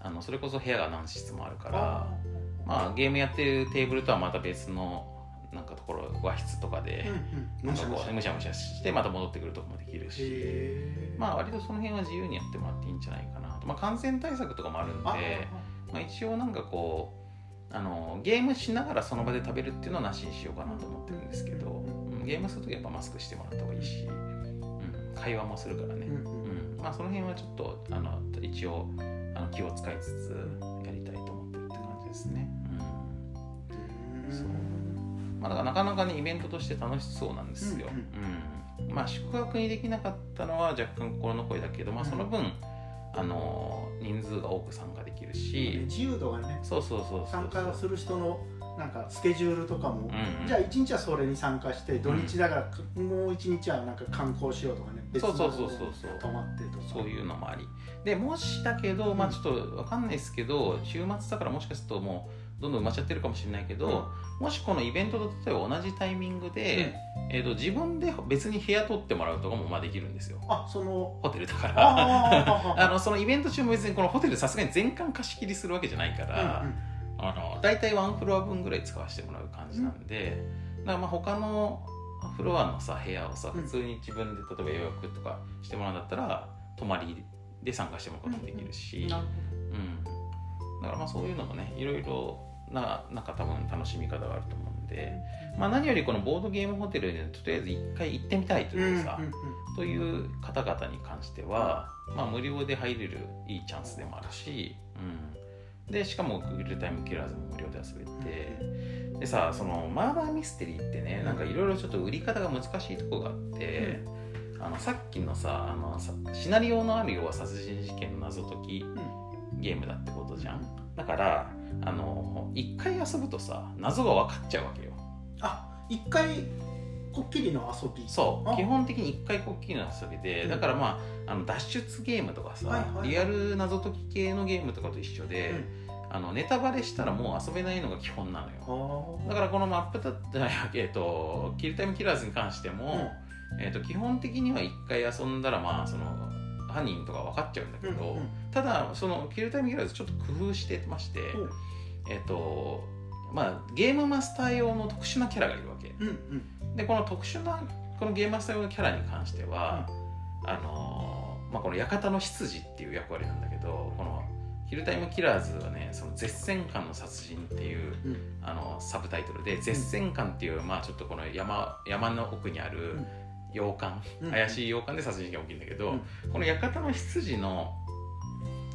あのそれこそ部屋が何室もあるからあまあゲームやってるテーブルとはまた別のなんかところ和室とかでうんうん。なんかこうむしゃむしゃ。してまた戻ってくるとこもできるし。まあ割とその辺は自由にやってもらっていいんじゃないかなと。まあ感染対策とかもあるんであまあ、一応なんかこうあのゲームしながらその場で食べるっていうのはなしにしようかなと思ってるんですけど、うんゲームするときはやっぱマスクしてもらった方がいいし、うん、会話もするからね、うん、まあその辺はちょっとあの一応あの気を使いつつやりたいと思ってるって感じですね、うん。そうまあ、なかなかねイベントとして楽しそうなんですよ、うんうん。まあ宿泊にできなかったのは若干心の声だけど、まあ、その分、あの人数が多く参加できるし、自由度がねそうそうそう参加する人のなんかスケジュールとかも、うんじゃあ1日はそれに参加して土日だから、もう1日はなんか観光しようとかね別のそうそうそうそうそう。泊まってとか。そういうのもあり。でもしだけど、まあちょっとわかんないですけど週末だからもしかするともうどんどん埋まっちゃってるかもしれないけど、もしこのイベントと例えば同じタイミングで、えー、と自分で別に部屋取ってもらうとかもまあできるんですよ。あそのホテルだかあらあ あのそのイベント中も別にこのホテルさすがに全館貸し切りするわけじゃないから、あの大体ワンフロア分ぐらい使わせてもらう感じなんで、だからまあ他のフロアのさ部屋をさうん普通に自分で例えば予約とかしてもらうんだったら泊まりで参加してもらうこともできるし、なるうん、だからまあそういうのもねいろいろななんか多分楽しみ方があると思うんで、まあ、何よりこのボードゲームホテルでとりあえず一回行ってみたいというさ、うんうんという方々に関しては、まあ、無料で入れるいいチャンスでもあるし、うん、でしかもグルタイムキラーズも無料で遊べて。でさそのマーダーミステリーってねなんかいろいろちょっと売り方が難しいとこがあって、あのさっきのさあのさシナリオのあるようは殺人事件の謎解きゲームだってことじゃん。だからあの一回遊ぶとさ謎が分かっちゃうわけよ。あ一回こっきりの遊び。あそう。基本的に一回こっきりの遊びでうん。だからまああの脱出ゲームとかさ、はいはいはい。リアル謎解き系のゲームとかと一緒で、あのネタバレしたらもう遊べないのが基本なのよ。あだからこのマップタじゃないえっとキルタイムキラーズに関しても、えっと基本的には一回遊んだらまあその犯人とか分かっちゃうんだけど、うんうんただそのキルタイムキラーズちょっと工夫してまして、う。んえっとまあゲームマスター用の特殊なキャラがいるわけ。うんうん。でこの特殊なこのゲームマスター用のキャラに関しては、あのまあ、この館の執事っていう役割なんだけどこのヒルタイムキラーズはねその絶戦艦の殺人っていううん。あのサブタイトルで絶戦艦っていう、まあちょっとこの山山の奥にあるうん洋館、うん。怪しい洋館で殺人事件が起きるんだけど、うん。この館の執事の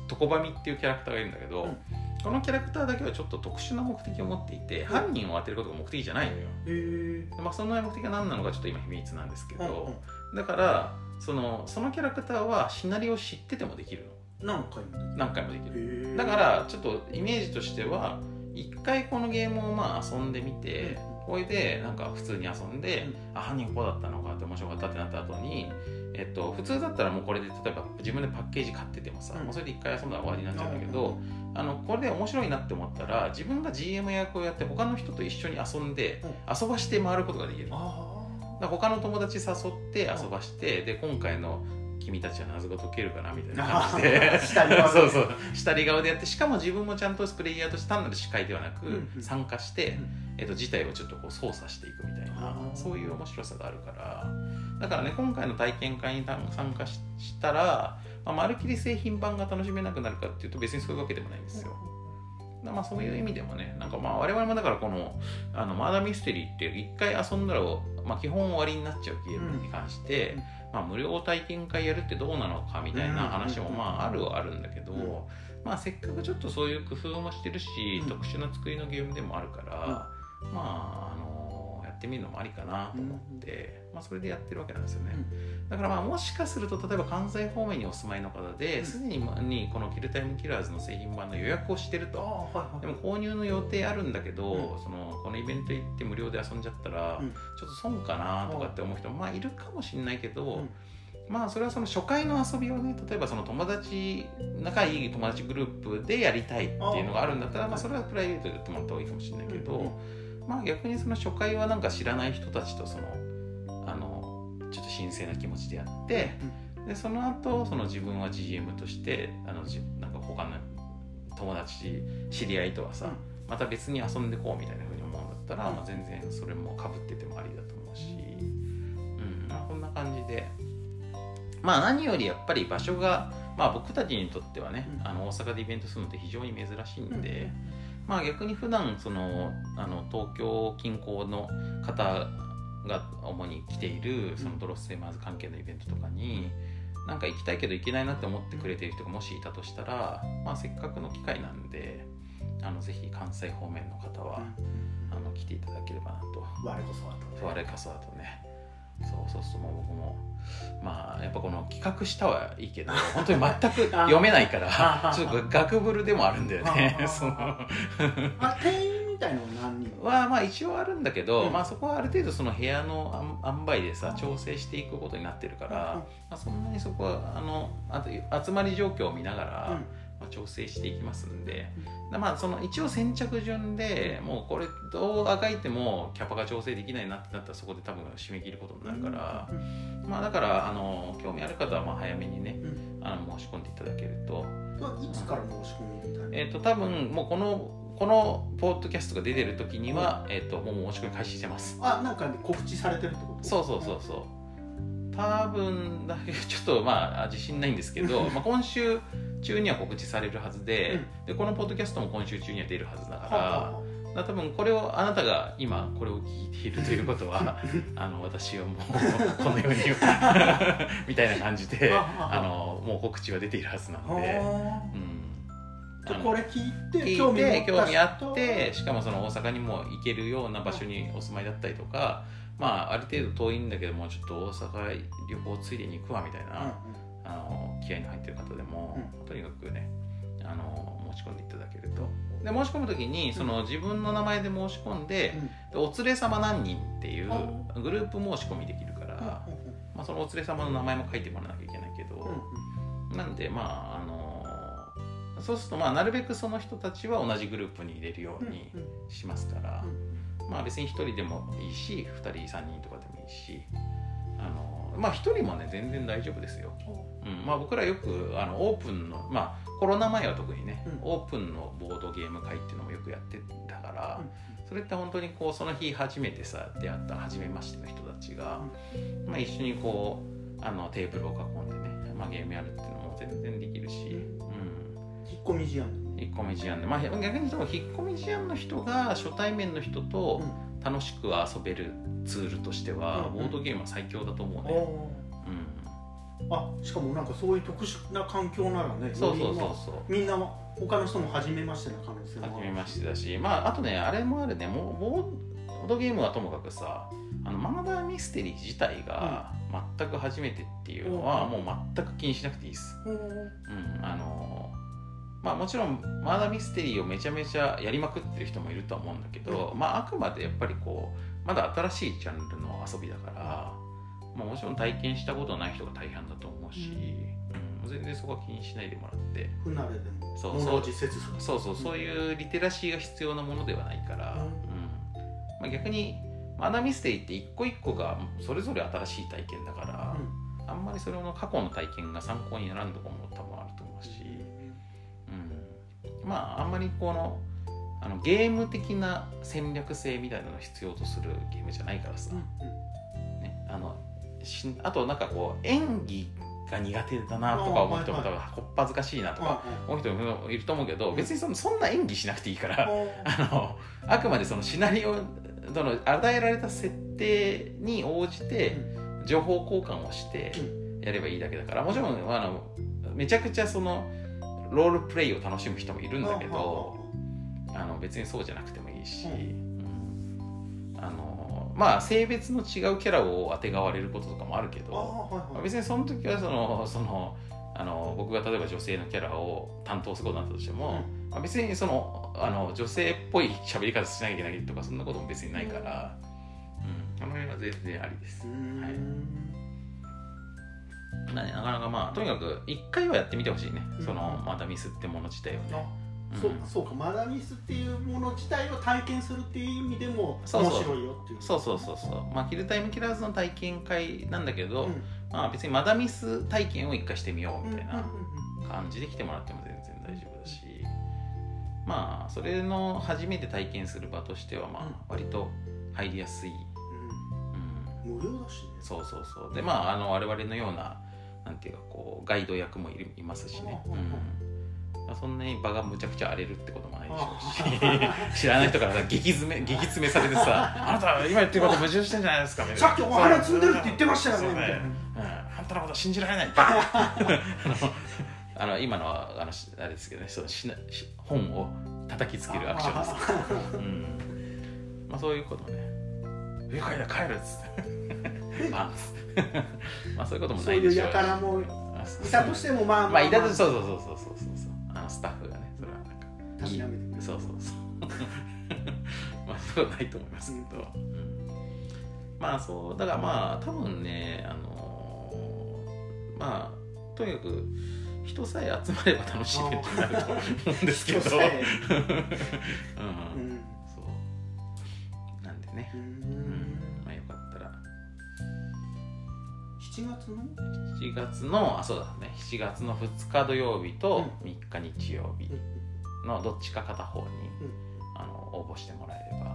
床ばみっていうキャラクターがいるんだけど、うん。このキャラクターだけはちょっと特殊な目的を持っていて、犯人を当てることが目的じゃないのよ、へえまあ、その目的が何なのかちょっと今秘密なんですけど、うんだからそのそのキャラクターはシナリオを知っててもできるの。何回も何回もできる。だからちょっとイメージとしては一回このゲームをまあ遊んでみてこれでなんか普通に遊んで、うん。あ犯人こうだったのかって面白かったってなった後にえっと普通だったらもうこれで例えば自分でパッケージ買っててもさ、うん。もうそれで一回遊んだら終わりになっちゃうんだけど、あのこれで面白いなって思ったら自分が GM 役をやって他の人と一緒に遊んで、遊ばして回ることができる。他の友達誘って遊ばして、で今回の君たちは謎が解けるかなみたいな感じで。下り側でそうそう。下り側でやってしかも自分もちゃんとプレイヤーとして単なる司会ではなく、参加して、うん。えっと事態をちょっとこう操作していくみたいなそういう面白さがあるから。だからね今回の体験会に参加ししたら、まあ、まるっきり製品版が楽しめなくなるかっていうと別にそういうわけでもないんですよ。まあそういう意味でもねなんかまあ我々もだからこのあのマーダーミステリーって一回遊んだら、まあ、基本終わりになっちゃうゲームに関して、うんまあ、無料体験会やるってどうなのかみたいな話もうんまああるはあるんだけど、うん。まあせっかくちょっとそういう工夫もしてるし、うん。特殊な作りのゲームでもあるから、まああのやってみるのもありかなと思って、まあ、それでやってるわけなんですよね、だからまあもしかすると例えば関西方面にお住まいの方うん。ですで、ににこのキルタイムキラーズの製品版の予約をしてるあと。はいはい。でも購入の予定あるんだけど、うん。そのこのイベント行って無料で遊んじゃったら、うん。ちょっと損かなとかって思う人もまあいるかもしれないけど、うん。まあそれはその初回の遊びをね例えばその友達仲いい友達グループでやりたいっていうのがあるんだったらあまあ、それはプライベートでやってもらった方がいいかもしれないけど、うんうん。まあ逆にその初回はなんか知らない人たちとそのちょっと神聖な気持ちでやってでその後その自分は GM としてあのじなんか他の友達知り合いとはさ、また別に遊んでこうみたいなふうに思うんだったら、うん。まあ、全然それもかぶっててもありだと思うし、うんまあ、こんな感じで。まあ何よりやっぱり場所が、まあ、僕たちにとってはね、うん。あの大阪でイベントするのって非常に珍しいんで、まあ逆に普段そのあの東京近郊の方が主に来ているそのドロッセーマーズ関係のイベントとかに、なんか行きたいけど行けないなって思ってくれてる人がもしいたとしたら、まあ、せっかくの機会なんであのぜひ関西方面の方は、あの来ていただければなと。我こそはと我こそはとね。そうそうそうもう僕もまあやっぱこの企画したはいいけど 本当に全く読めないからあちょっと学ぶるでもあるんだよね。あ そのあ店員みたいのは何人？はまあ一応あるんだけど、うん。まあそこはある程度その部屋のあん塩梅でさ調整していくことになってるから、まあ、そんなにそこはあのあと集まり状況を見ながら、まあ、調整していきますんで、でまあその一応先着順でもうこれどうあがいてもキャパが調整できないなってなったらそこで多分締め切ることになるから、まあだからあの興味ある方はまあ早めにねあの申し込んでいただけると,、いつから申し込みみたいなえー、と多分もうこのこのポッドキャストが出てる時には、えー、ともう申し込み開始してます。あなんかね告知されてるってこと？そうそうそう。そう多分だけどちょっとまあ自信ないんですけど まあ今週中には告知されるはずで,、でこのポッドキャストも今週中には出るはずだから、はだから多分これをあなたが今これを聞いているということは あの私はもう このようにみたいな感じであのもう告知は出ているはずなので、あ。うん、これ聞いて興味興味あってしかもその大阪にも行けるような場所にお住まいだったりとか、まあ、ある程度遠いんだけどもちょっと大阪旅行ついでに行くわみたいな、あの気合いに入ってる方でも、とにかくねあの申し込んでいただけると。で申し込む時にその自分の名前で申し込んで、でお連れ様何人っていうあグループ申し込みできるから、まあ、そのお連れ様の名前も書いてもらわなきゃいけないけど、なんでまあそうするとまあなるべくその人たちは同じグループに入れるようにしますから、まあ別に1人でもいいし2人3人とかでもいいしあのまあ1人もね全然大丈夫ですよ、う。ん。まあ、僕らよくあのオープンのまあコロナ前は特にね、うん。オープンのボードゲーム会っていうのもよくやってたから、それって本当にこうその日初めてさ出会った初めましての人たちが、まあ、一緒にこうあのテーブルを囲んでね、まあ、ゲームやるっていうのも全然できるし、込み思案。引っ込み思案で、まあ、逆に言うと引っ込み思案の人が初対面の人と楽しく遊べるツールとしては、うんボードゲームは最強だと思うね、うん、あしかもなんかそういう特殊な環境ならねそうそうそうそう。みんな他の人も初めましてな可能性もある初めましてだしまああとねあれもあるね。もうボードゲームはともかくさあのマーダーミステリー自体が全く初めてっていうのは、うん。もう全く気にしなくていいです、うん。うん、あのまあもちろんマーダーミステリーをめちゃめちゃやりまくってる人もいるとは思うんだけど、まああくまでやっぱりこうまだ新しいジャンルの遊びだから、まあ、もちろん体験したことない人が大半だと思うし、うん、全然そこは気にしないでもらって。不慣れでもそう物を実践するそうそう。そういうリテラシーが必要なものではないから、うん。うん。まあ、逆にマーダーミステリーって一個一個がそれぞれ新しい体験だから、あんまりそれの過去の体験が参考にならんとかも多分まああんまりこのあのゲーム的な戦略性みたいなのを必要とするゲームじゃないからさ、ね、あのしあとなんかこう演技が苦手だなとか思う人も多分こっぱずかしいなとか思う人もいると思うけど別にそのそんな演技しなくていいから あのあくまでそのシナリオその与えられた設定に応じて情報交換をしてやればいいだけだからもちろんあのめちゃくちゃそのロールプレイを楽しむ人もいるんだけどあの別にそうじゃなくてもいいし、ううん。あのまあ性別の違うキャラをあてがわれることとかもあるけどまあ別にその時はそのそのあの僕が例えば女性のキャラを担当することになったとしても、まあ、別にそのあの女性っぽい喋り方しなきゃいけないとかそんなことも別にないから、うん、あの辺は全然ありです。はいななかなかまあとにかく一回はやってみてほしいね、うん。そのまたミスってもの自体を。ね。そうそうか。マダミスっていうもの自体を体験するっていう意味でも面そうそう。白いよっていう。そうそうそうそう。まあキルタイムキラーズの体験会なんだけど、うん。まあ別にマダミス体験を一回してみようみたいなうんうんうん感じで来てもらっても全然大丈夫だし。まあそれの初めて体験する場としてはまあ割と入りやすい、うん、うん。無料だしね。そうそうそう。でまああの我々のようななんていうかこうガイド役もいるいますしね、うん。そんなに場がむちゃくちゃ荒れるってこともないでし。ょうあし 知らない人からさ激詰め 激詰めされてさ「あなた今言ってること矛盾してんじゃないですか」みたいな。さっきお花摘んでるって言ってましたよねあんたのこと信じられない。あの今のはあのしあれですけどねそのしなし本を叩きつけるアクションですうん。まあそういうことね「愉快だ帰る」っつってバンっつってまあそういうこともないでしょう。いう輩もあそういたとしてもまあまあいたとそうそうそうそうそうそうそう。あのスタッフがねそれは。なんかたしなめてそうそうそう。まあそうはないと思いますけど、うん。まあそう。だからまあ多分ねあのーまあとにかく人さえ集まれば楽しめるってなると思うんですけど。うん。うん。そう。なんでね。う、うんん7月の？7月のあそうだね。7月の2日土曜日と3日日曜日のどっちか片方に、あの応募してもらえれば、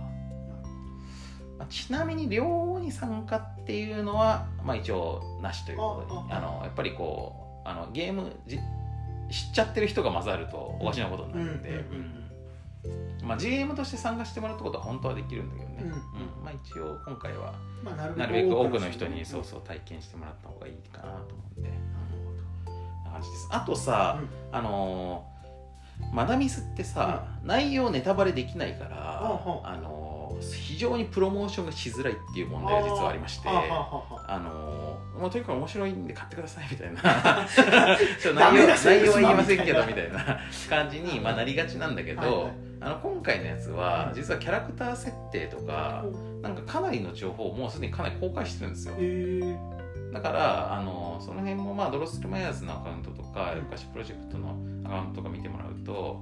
まあ、ちなみに両方に参加っていうのは、まあ、一応なしということにあのやっぱりこうあのゲームじ知っちゃってる人が混ざるとおかしなことになるんで、うんまあ、GM として参加してもらうってことは本当はできるんだけどね、うん。うん。まあ、一応今回はまあなるべく多くの人に。うんそうそう体験してもらった方がいいかなと思うんで、うん、な感じです。あとさ、うん。あのーマダミスってさ、内容ネタバレできないから、はあ。のー非常にプロモーションがしづらいっていう問題が実はありましてあのーもうとにかく面白いんで買ってくださいみたいな。内容内容は言いませんけどみたいな感じに、まあ、なりがちなんだけど、はいはいあの今回のやつはうん実はキャラクター設定とかなんかかなりの情報をもうすでにかなり公開してるんですよ。へえ。だからあのその辺もまあドロッセルマイヤーズのアカウントとかうん昔プロジェクトのアカウントとか見てもらうと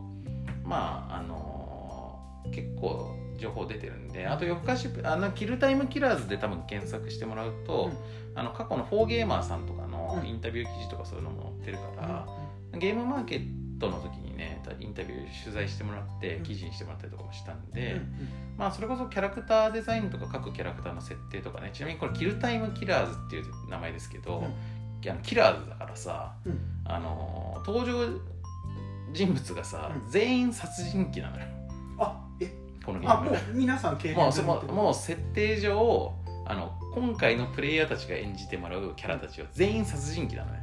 まああの結構情報出てるんであと夜更かしあのキルタイムキラーズで多分検索してもらうと、あの過去のフォーゲーマーさんとかのうん。インタビュー記事とかそういうのも載ってるから、ゲームマーケットの時にねインタビュー取材してもらってうん。記事にしてもらったりとかもしたんうんで、うん。まあそれこそキャラクターデザインとか各キャラクターの設定とかねちなみにこれキルタイムキラーズっていう名前ですけど、うん。キラーズだからさ、うん。あの登場人物がさ、うん。全員殺人鬼なのよ。あえ？このゲーム。あもう皆さん経験ももう設定上あの今回のプレイヤーたちが演じてもらうキャラたちは全員殺人鬼なのね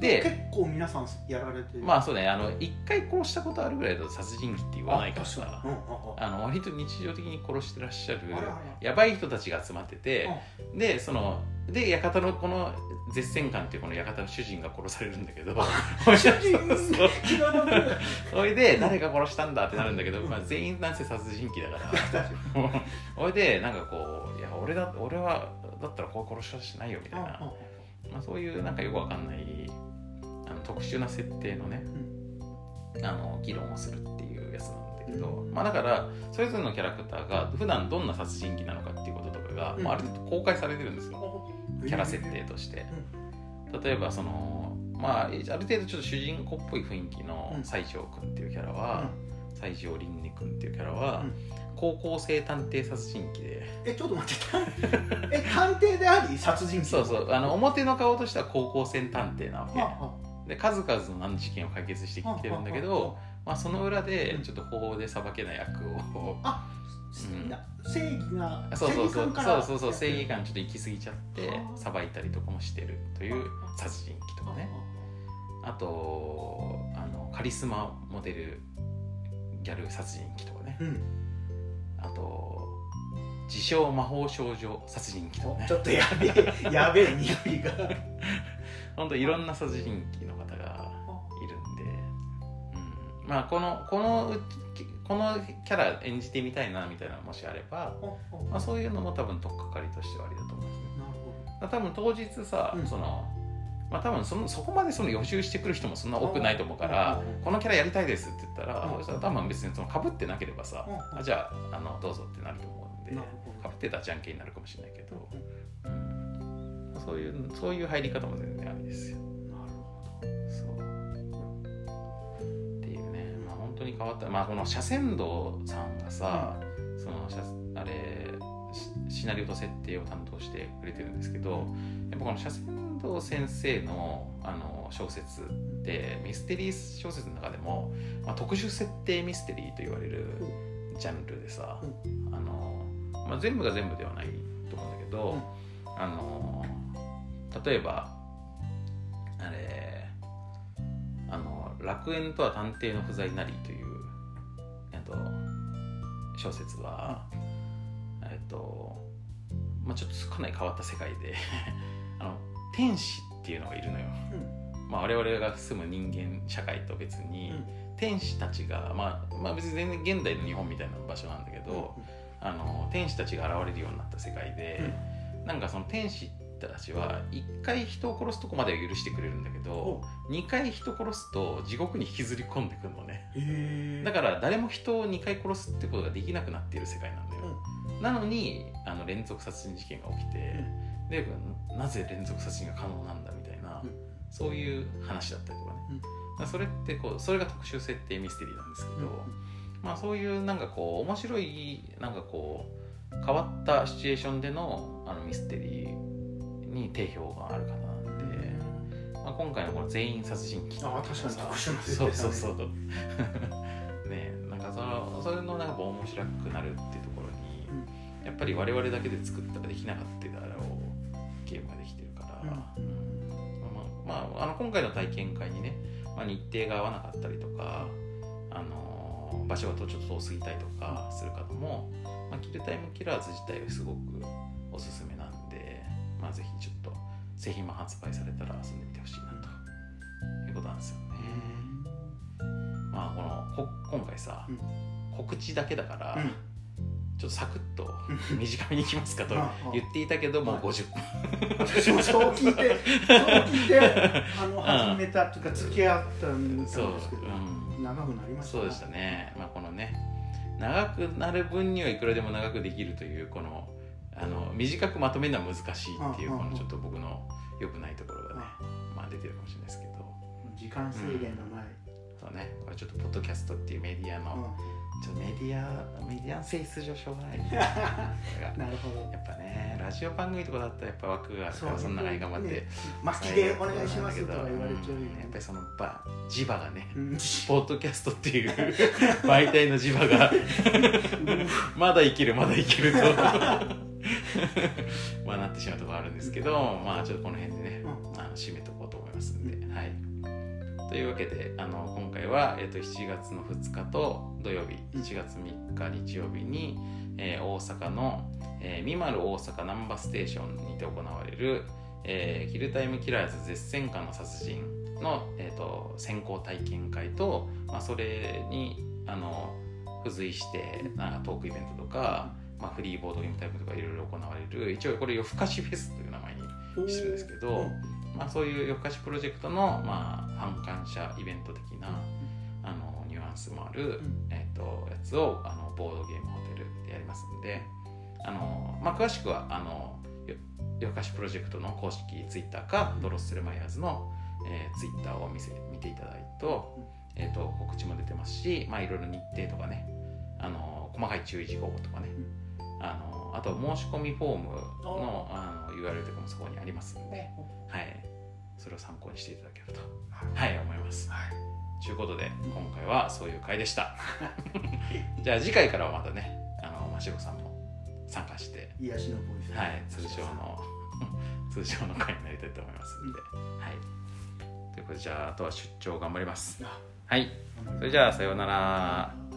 で結構皆さんやられてる。まあそうねあの一回殺したことあるぐらいだと殺人鬼って言わないからさ。うんあの割と日常的に殺してらっしゃるやばい人たちが集まっててでそので館のこの絶戦艦っていうこの館の主人が殺されるんだけど。それ で誰が殺したんだってなるんだけど、まあ、全員なんせ殺人鬼だから。それ でなんかこういや俺だ俺はだったらこう殺し方しないよみたいな、まあ、そういうなんかよくわかんないあの特殊な設定のね、あの議論をするっていうやつなんだけど、まあ、だからそれぞれのキャラクターが普段どんな殺人鬼なのかっていうこととかが、うん。まあ、ある程度公開されてるんですよ。キャラ設定として。例えばそのまあある程度ちょっと主人公っぽい雰囲気のうん。西条君っていうキャラは、西条凛音君っていうキャラは、うん。高校生探偵殺人鬼で。えちょっと待ってえ探偵であり殺人鬼そうそう。あの表の顔としては高校生探偵なわけ、はあはで数々の難事件を解決してきてるんだけど、まあ、その裏でちょっと法で裁けない悪を、あうん。な正義がそうそうそう。正義感から。そうそうそう。正義感ちょっと行き過ぎちゃってはあ裁いたりとかもしてるという殺人鬼とかね。あとあのカリスマモデルギャル殺人鬼とかね。うん。あと自称魔法少女殺人鬼とかね。ちょっとやべえやべえ匂いが。ほんといろんな殺人鬼のまあこのこのうこのキャラ演じてみたいなみたいなのもしあれば、まあ、そういうのも多分取っかかりとしてはありだと思いますねなるほだから多分当日さ、うん。そのまあ多分そのそこまでその予習してくる人もそんな多くないと思うから、このキャラやりたいですって言ったら、うん多分別にその被ってなければさ、うん。あじゃああのどうぞってなると思うんでなるほど。被ってたらじゃんけんになるかもしれないけど、うん。そういうそういう入り方も全然ありですよ。なるほそう変わった。まあこの斜線道さんがさ、その斜あれシシナリオと設定を担当してくれてるんですけどやっぱこの斜線道先生のあの小説ってミステリー小説の中でも、まあ、特殊設定ミステリーと言われるジャンルでさ、あのまあ、全部が全部ではないと思うんだけど、あの例えばあれあの「楽園とは探偵の不在なり」という、えっと、小説は、えっとまあ、ちょっとかなり変わった世界で あの天使っていうのがいるのよ、まあ、我々が住む人間社会と別に、天使たちが、まあ、まあ別に全然現代の日本みたいな場所なんだけど、あの天使たちが現れるようになった世界で、なんかその天使たちは1回人を殺すとこまでは許してくれるんだけど2回人殺すと地獄に引きずり込んでくるのね。だから誰も人を2回殺すってことができなくなっている世界なんだよ、なのにあの連続殺人事件が起きて、でなぜ連続殺人が可能なんだみたいな、うん。そういう話だったりとかね、からそれってこうそれが特殊設定ミステリーなんですけど、まあ、そういうなんかこう面白いなんかこう変わったシチュエーションでのあのミステリーに定評がある方なんで、まあ、今回のこの全員殺人鬼あ確かに特殊なそうそうそうねなんかそのそれのなんか面白くなるっていうところに、やっぱり我々だけで作ったらできなかっただろうゲームができてるから、うん。まあ、まあ、あの今回の体験会にね、まあ、日程が合わなかったりとか、あの場所がちょっと遠すぎたりとかする方も、まあ、キルタイムキラーズ自体はすごくおすすめあ、ぜひちょっと製品も発売されたら遊んでみてほしいなということなんですよね。まあ、このこ今回さ、うん。告知だけだから、うん。ちょっとサクッと短めにいきますかと 言っていたけどもうはい。50分。私もそう聞いてそう聞いてあのん。始めたっていうか付き合ったんですけどうん、長くなりましたそうでしたね、まあ、このね長くなる分にはいくらでも長くできるというこのあの短くまとめるのは難しいっていううんうんこのちょっと僕の良くないところがね、まあ、出てるかもしれないですけど。時間制限のない、そうね。これちょっとポッドキャストっていうメディアの、うん。ちょっとメディアメディアの性質上しょうがない。なるほど。やっぱねラジオ番組とかだったらやっぱ枠があるからその中に頑張って、ね。巻きでお願いしますとか言われちゃうようんやっぱりその場磁場がねうんポッドキャストっていう媒体の磁場がまだいけるまだいけるとまあなってしまうところあるんですけどまあちょっとこの辺でね、うあの締めとこうと思いますんで、はい。というわけであの今回は、えー、と7月の2日と土曜日1月3日日曜日に、えー大阪の、えー、ミマル大阪ナンバステーションにて行われる、えーキルタイムキラーズ絶戦下の殺人の、えー、と先行体験会と、まあ、それにあの付随してなんかトークイベントとか、まあ、フリーボードゲームタイムとかいろいろ行われる。一応これ夜更かしフェスという名前にしてるんですけど、まあ、そういう夜更かしプロジェクトの、まあ、ファン感謝イベント的なあのニュアンスもある、えー、とやつをあのボードゲームホテルでやりますんであの、まあ、詳しくはあのよ夜更かしプロジェクトの公式ツイッターかドロッセルマイヤーズの、えー、ツイッターを見せ見ていただいると,、えー、と告知も出てますし、まあ、いろいろ日程とかねあの細かい注意事項とかね、あのあと申し込みフォームのあの URL とかもそこにありますんで、はい、それを参考にしていただけると、はい、思います。はい。ということで今回はそういう回でした。じゃあ次回からはまたねあの真城さんも参加して、癒しのボイスはい、通常の 通常の回になりたいと思いますので、はい。ということでじゃああとは出張頑張ります。あ。はい、それじゃあさようなら。